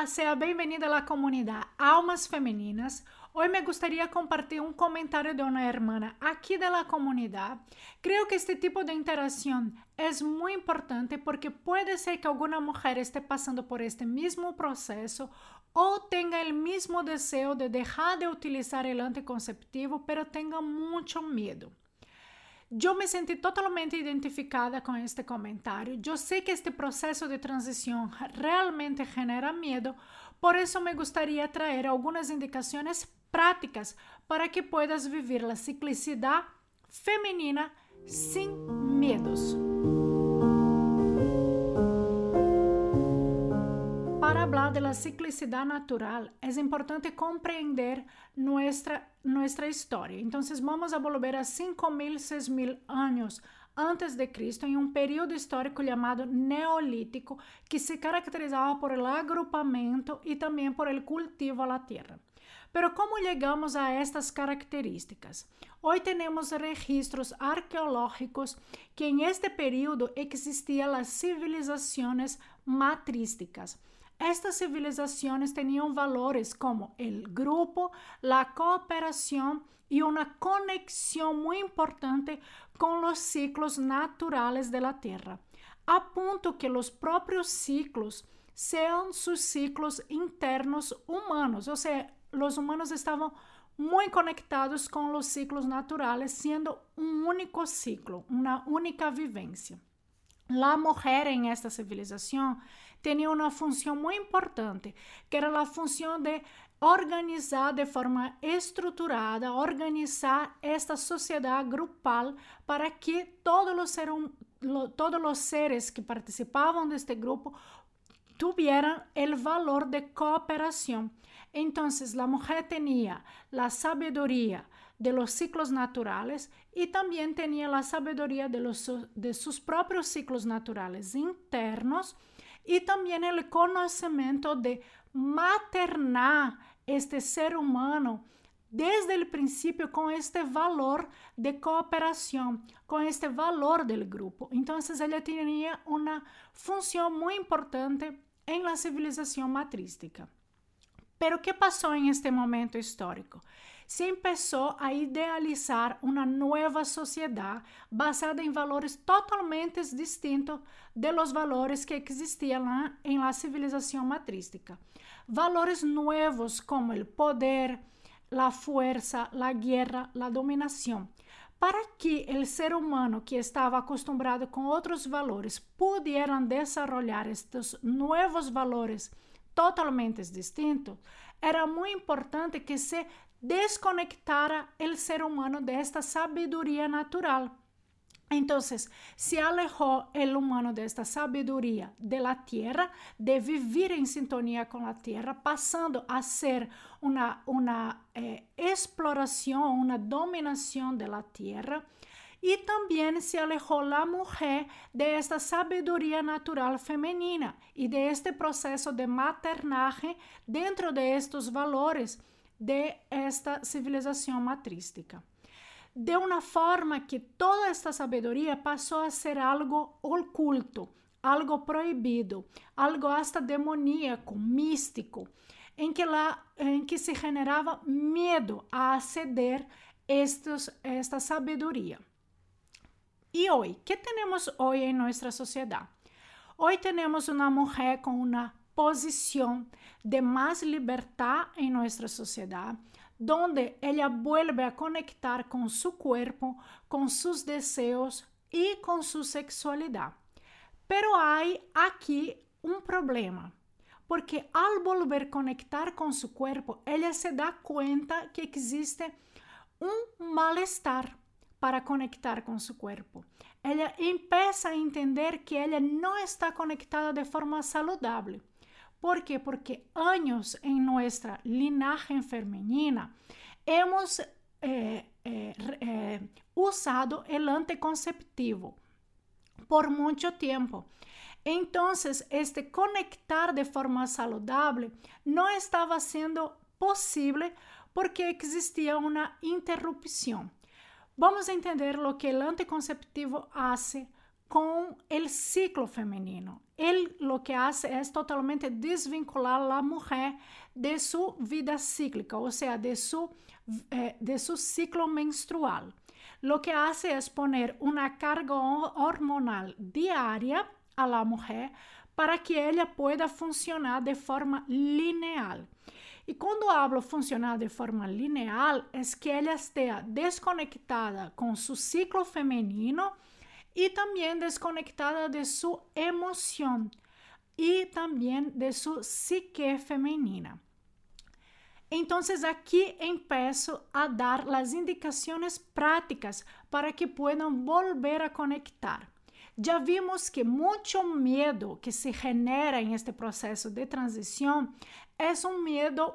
Hola, sea bienvenida a la comunidad Almas Femeninas. Hoy me gustaría compartir un comentario de una hermana aquí de la comunidad. Creo que este tipo de interacción es muy importante porque puede ser que alguna mujer esté pasando por este mismo proceso o tenga el mismo deseo de dejar de utilizar el anticonceptivo, pero tenga mucho miedo. Eu me senti totalmente identificada com este comentário. Eu sei que este processo de transição realmente genera medo, por isso me gostaria trazer algumas indicações práticas para que puedas viver a ciclicidade feminina sem medos. Para falar da ciclicidade natural, é importante compreender nossa, nossa história. Então, vamos volver a 5.000, 6.000 anos antes de Cristo, em um período histórico chamado Neolítico, que se caracterizava por el agrupamento e também por el cultivo à terra. Pero como chegamos a estas características? Hoje temos registros arqueológicos que em este período existiam as civilizações matrísticas. Estas civilizações tinham valores como o grupo, a cooperação e uma conexão muito importante com os ciclos naturais da Terra, a ponto que os próprios ciclos sejam seus ciclos internos humanos, ou seja, os humanos estavam muito conectados com os ciclos naturais, sendo um único ciclo, uma única vivência. A mulher em esta civilização tinha uma função muito importante, que era a função de organizar de forma estruturada, organizar esta sociedade grupal para que todos os, ser, todos os seres que participavam deste grupo tuvieran el valor de cooperación. Entonces, la mujer tenía la sabiduría de los ciclos naturales y también tenía la sabiduría de, los, de sus propios ciclos naturales internos y también el conocimiento de maternar este ser humano desde el principio con este valor de cooperación, con este valor del grupo. Entonces ella tenía una función muy importante en la civilización matrística. Pero ¿qué pasó en este momento histórico? Se empezó a idealizar una nueva sociedad basada en valores totalmente distintos de los valores que existían en la civilización matrística. Valores nuevos como el poder, la fuerza, la guerra, la dominación. Para que o ser humano que estava acostumado com outros valores pudieran desarrollar estes novos valores totalmente distintos, era muito importante que se desconectara o ser humano desta sabedoria natural. Entonces, se alejó el humano de esta sabiduría de la tierra, de vivir en sintonía con la tierra, pasando a ser una, una eh, exploración, una dominación de la tierra. Y también se alejó la mujer de esta sabiduría natural femenina y de este proceso de maternaje dentro de estos valores de esta civilización matrística de uma forma que toda esta sabedoria passou a ser algo oculto, algo proibido, algo hasta demoníaco, místico, em que, la, em que se generava medo a aceder estos, esta sabedoria. E hoje, que temos hoje em nossa sociedade? Hoje temos uma mulher com uma posição de mais liberdade em nossa sociedade, donde ella vuelve a conectar con su cuerpo, con sus deseos y con su sexualidad. Pero hay aquí un problema, porque al volver a conectar con su cuerpo, ella se da cuenta que existe un malestar para conectar con su cuerpo. Ella empieza a entender que ella no está conectada de forma saludable. ¿Por qué? Porque años en nuestra linaje femenina hemos eh, eh, eh, usado el anticonceptivo por mucho tiempo. Entonces, este conectar de forma saludable no estaba siendo posible porque existía una interrupción. Vamos a entender lo que el anticonceptivo hace com o ciclo feminino. Él lo que hace es totalmente desvincular a mujer de su vida cíclica, o sea, de su, eh, de su ciclo menstrual. Lo que hace es poner una carga hormonal diaria a la mujer para que ella pueda funcionar de forma lineal. E quando hablo funcionar de forma lineal, é que ela esteja desconectada com seu ciclo feminino e também desconectada de sua emoção e também de sua psique feminina. Então, aqui empeço a dar as indicações práticas para que puedan volver a conectar. Já vimos que muito medo que se genera em este processo de transição é um medo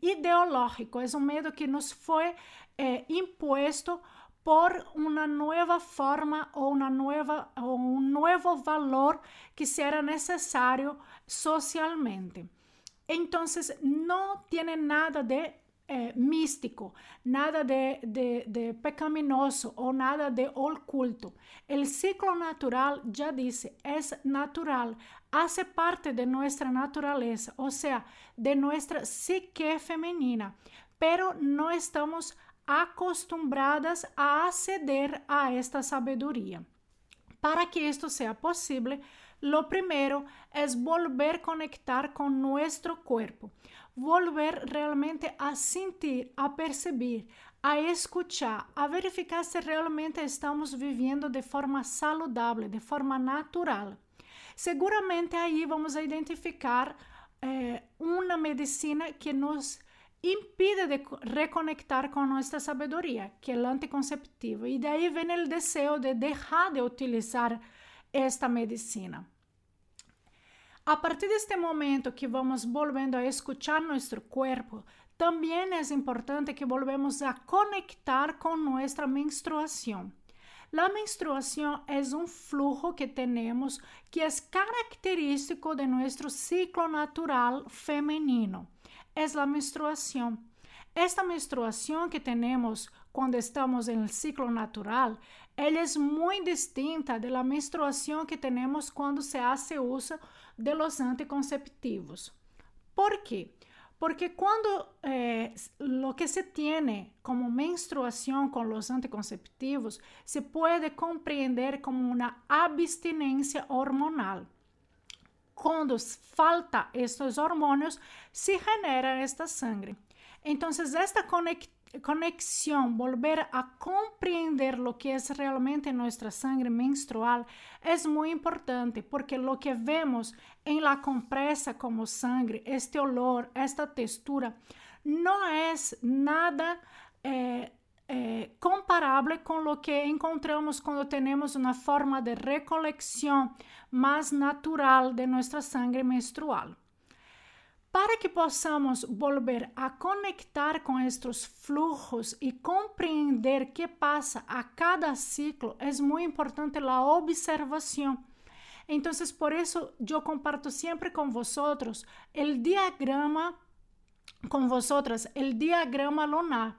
ideológico, é um medo que nos foi eh, imposto por uma nova forma ou uma nova ou um novo valor que será necessário socialmente. Então, não tem nada de eh, místico, nada de, de, de, pecaminoso o nada de oculto. El ciclo natural, ya dice, es natural, hace parte de nuestra naturaleza, o sea, de nuestra psique femenina, pero no estamos acostumbradas a acceder a esta sabedoria. Para que esto sea posible, lo primero es volver a conectar con nuestro cuerpo volver realmente a sentir, a perceber, a escuchar, a verificar se realmente estamos vivendo de forma saudável, de forma natural. Seguramente aí vamos a identificar eh, uma medicina que nos impide de reconectar com nossa sabedoria, que é o anticonceptivo. E daí vem o desejo de deixar de utilizar esta medicina. A partir deste momento que vamos volvendo a escuchar nosso corpo, também é importante que volvemos a conectar com nossa menstruação. A menstruação é um flujo que temos que é característico de nosso ciclo natural feminino. É a menstruação. Esta menstruação que temos quando estamos em ciclo natural, ela é muito distinta da menstruação que temos quando se hace uso de los anticonceptivos. ¿Por qué? Porque cuando eh, lo que se tiene como menstruación con los anticonceptivos se puede comprender como una abstinencia hormonal. Cuando falta estos hormonios, se genera esta sangre. Entonces, esta conexión, volver a comprender lo que es realmente nuestra sangre menstrual es muy importante porque lo que vemos en la compresa como sangre, este olor, esta textura, no es nada eh, eh, comparable con lo que encontramos cuando tenemos una forma de recolección más natural de nuestra sangre menstrual. Para que possamos volver a conectar com estes fluxos e compreender que passa a cada ciclo, é muito importante a observação. Então, por isso, eu comparto sempre com vosotros o diagrama, com vosotras, o diagrama lunar.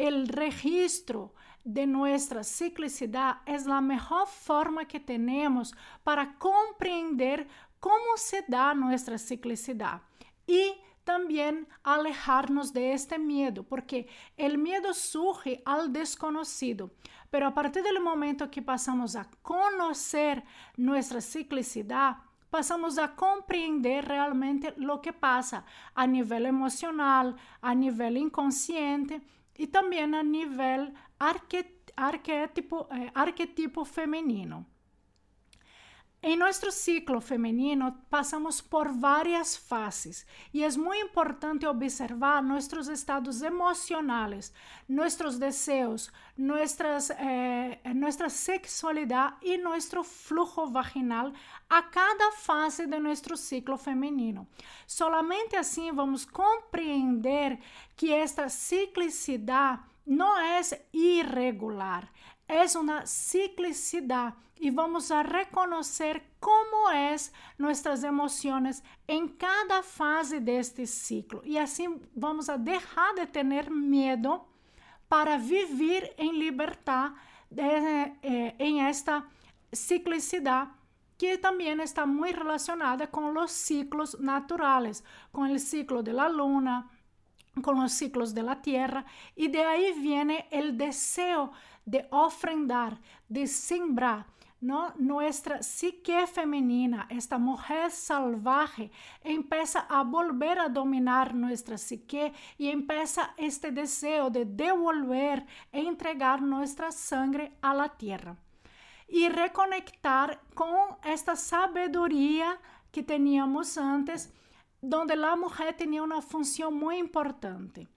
O registro de nossa ciclicidade é a melhor forma que temos para compreender como se dá nossa ciclicidade y también alejarnos de este miedo, porque el miedo surge al desconocido. Pero a partir del momento que pasamos a conocer nuestra ciclicidad, passamos a compreender realmente lo que passa a nível emocional, a nível inconsciente e também a nível arquetipo, eh, arquetipo feminino. Em nosso ciclo feminino, passamos por várias fases e é muito importante observar nossos estados emocionais, nossos desejos, nossas, eh, nossa sexualidade e nosso fluxo vaginal a cada fase de nosso ciclo feminino. Solamente assim vamos compreender que esta ciclicidade não é irregular, é uma ciclicidade e vamos a reconhecer como é nossas emoções em cada fase deste ciclo. E assim vamos a deixar de ter medo para viver em liberdade de, eh, em esta ciclicidade que também está muito relacionada com os ciclos naturais, com o ciclo da luna, com os ciclos da Terra, e de aí viene o desejo de ofrendar, de sembrar, ¿no? Nuestra psique femenina, esta mujer salvaje, empieza a volver a dominar nuestra psique y empieza este deseo de devolver entregar nuestra sangre a la tierra. Y reconectar con esta sabiduría que teníamos antes, donde la mujer tenía una función muy importante.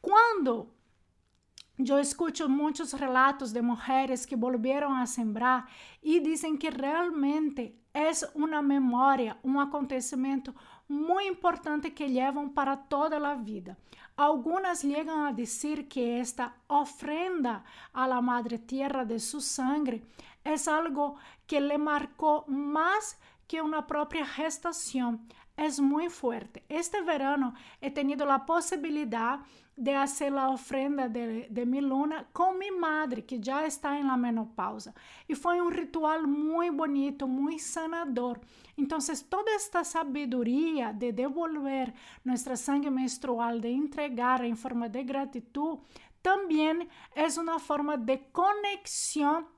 Cuando eu escuto muitos relatos de mulheres que voltaram a sembrar e dizem que realmente é uma memória, um acontecimento muito importante que levam para toda a vida. Algumas chegam a dizer que esta ofrenda a la Madre Tierra de su sangre é algo que le marcou mais que uma própria gestação. É muito forte. Este verano he tenido a possibilidade de hacer la ofrenda de, de, luna con mi madre, que ya está en la menopausa. Y fue un ritual muy bonito, muy sanador. Entonces, toda esta sabiduría de devolver nuestra sangre menstrual, de entregar en forma de gratitud, también es una forma de conexión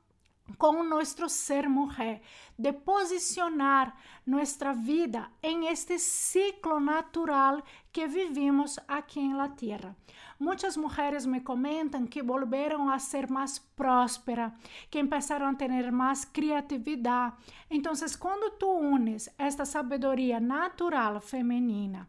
com nosso ser mulher, de posicionar nossa vida em este ciclo natural que vivimos aqui la Terra. Muitas mulheres me comentam que voltaram a ser mais próspera, que começaram a ter mais criatividade. Então, quando tu unes esta sabedoria natural feminina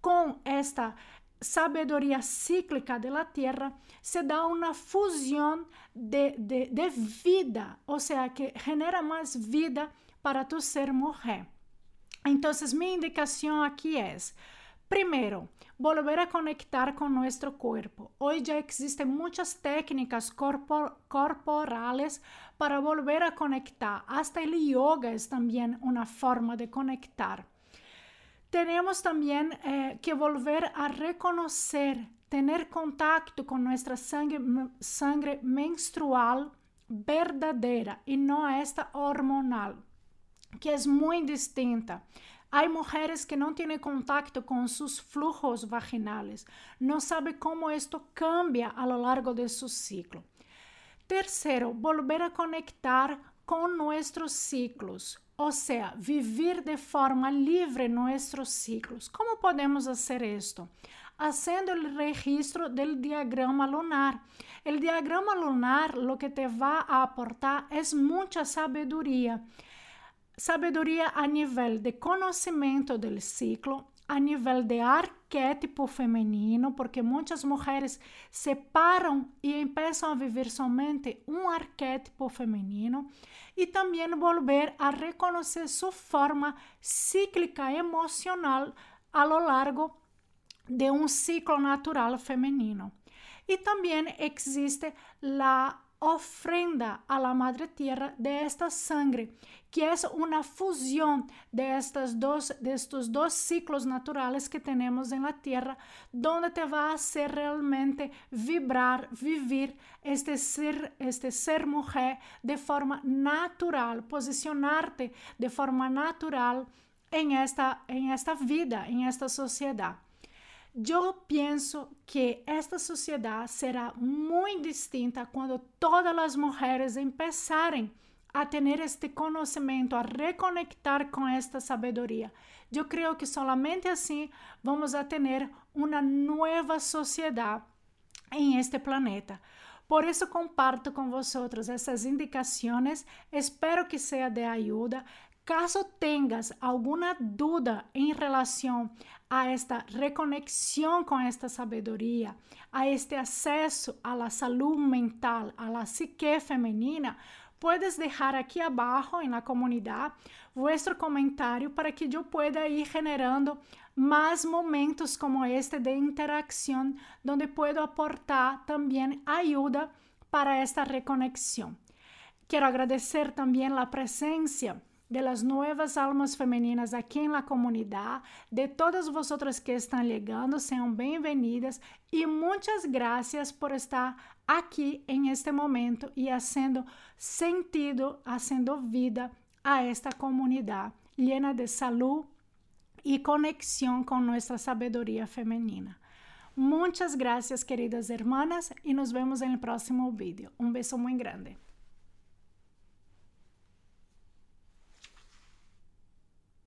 com esta sabedoria cíclica da Terra, se dá uma fusão de, de, de, vida, ou seja, que genera mais vida para tu ser mulher. Então, minha indicação aqui é: primeiro, volver a conectar com nosso corpo. Hoje já existem muitas técnicas corpor corporales para volver a conectar. Hasta o yoga é também uma forma de conectar tenemos también eh, que volver a reconocer, tener contacto con nuestra sangre, sangre menstrual verdadera y no esta hormonal, que es muy distinta. Hay mujeres que no tienen contacto con sus flujos vaginales, no sabe cómo esto cambia a lo largo de su ciclo. Tercero, volver a conectar con nuestros ciclos. Ou seja, viver de forma livre nossos ciclos. Como podemos fazer isto? Haciendo o registro do diagrama lunar. O diagrama lunar lo que te va a aportar é muita sabedoria. Sabedoria a nível de conhecimento do ciclo, a nível de arquétipo feminino, porque muitas mulheres separam e começam a viver somente um arquétipo feminino e também volver a reconhecer sua forma cíclica emocional a lo largo de um ciclo natural feminino. E também existe a ofrenda a la Madre Tierra de esta sangre, que é uma fusão de, estas dos, de estos dos ciclos naturales que temos en la Tierra, donde te va a hacer realmente vibrar, vivir este ser, este ser mujer de forma natural, posicionarte de forma natural en esta, en esta vida, en esta sociedade. Eu penso que esta sociedade será muito distinta quando todas as mulheres começarem a ter este conhecimento, a reconectar com esta sabedoria. Eu creio que somente assim vamos a ter uma nova sociedade em este planeta. Por isso comparto com vocês essas indicações. Espero que seja de ajuda. Caso tengas alguma dúvida em relação a esta reconexão com esta sabedoria, a este acesso à salud mental, à psique feminina, puedes deixar aqui abaixo na comunidade vuestro comentário para que eu pueda ir generando mais momentos como este de interação, onde puedo aportar também ajuda para esta reconexão. Quero agradecer também a presença de las nuevas almas femeninas aqui em la comunidade, de todas vosotras que estão chegando, sejam bem-vindas e muitas graças por estar aqui em este momento e fazendo sentido, fazendo vida a esta comunidad llena de salud y conexión con nuestra sabiduría femenina. Muchas gracias, queridas hermanas, y nos vemos en el próximo vídeo. Un beso muy grande.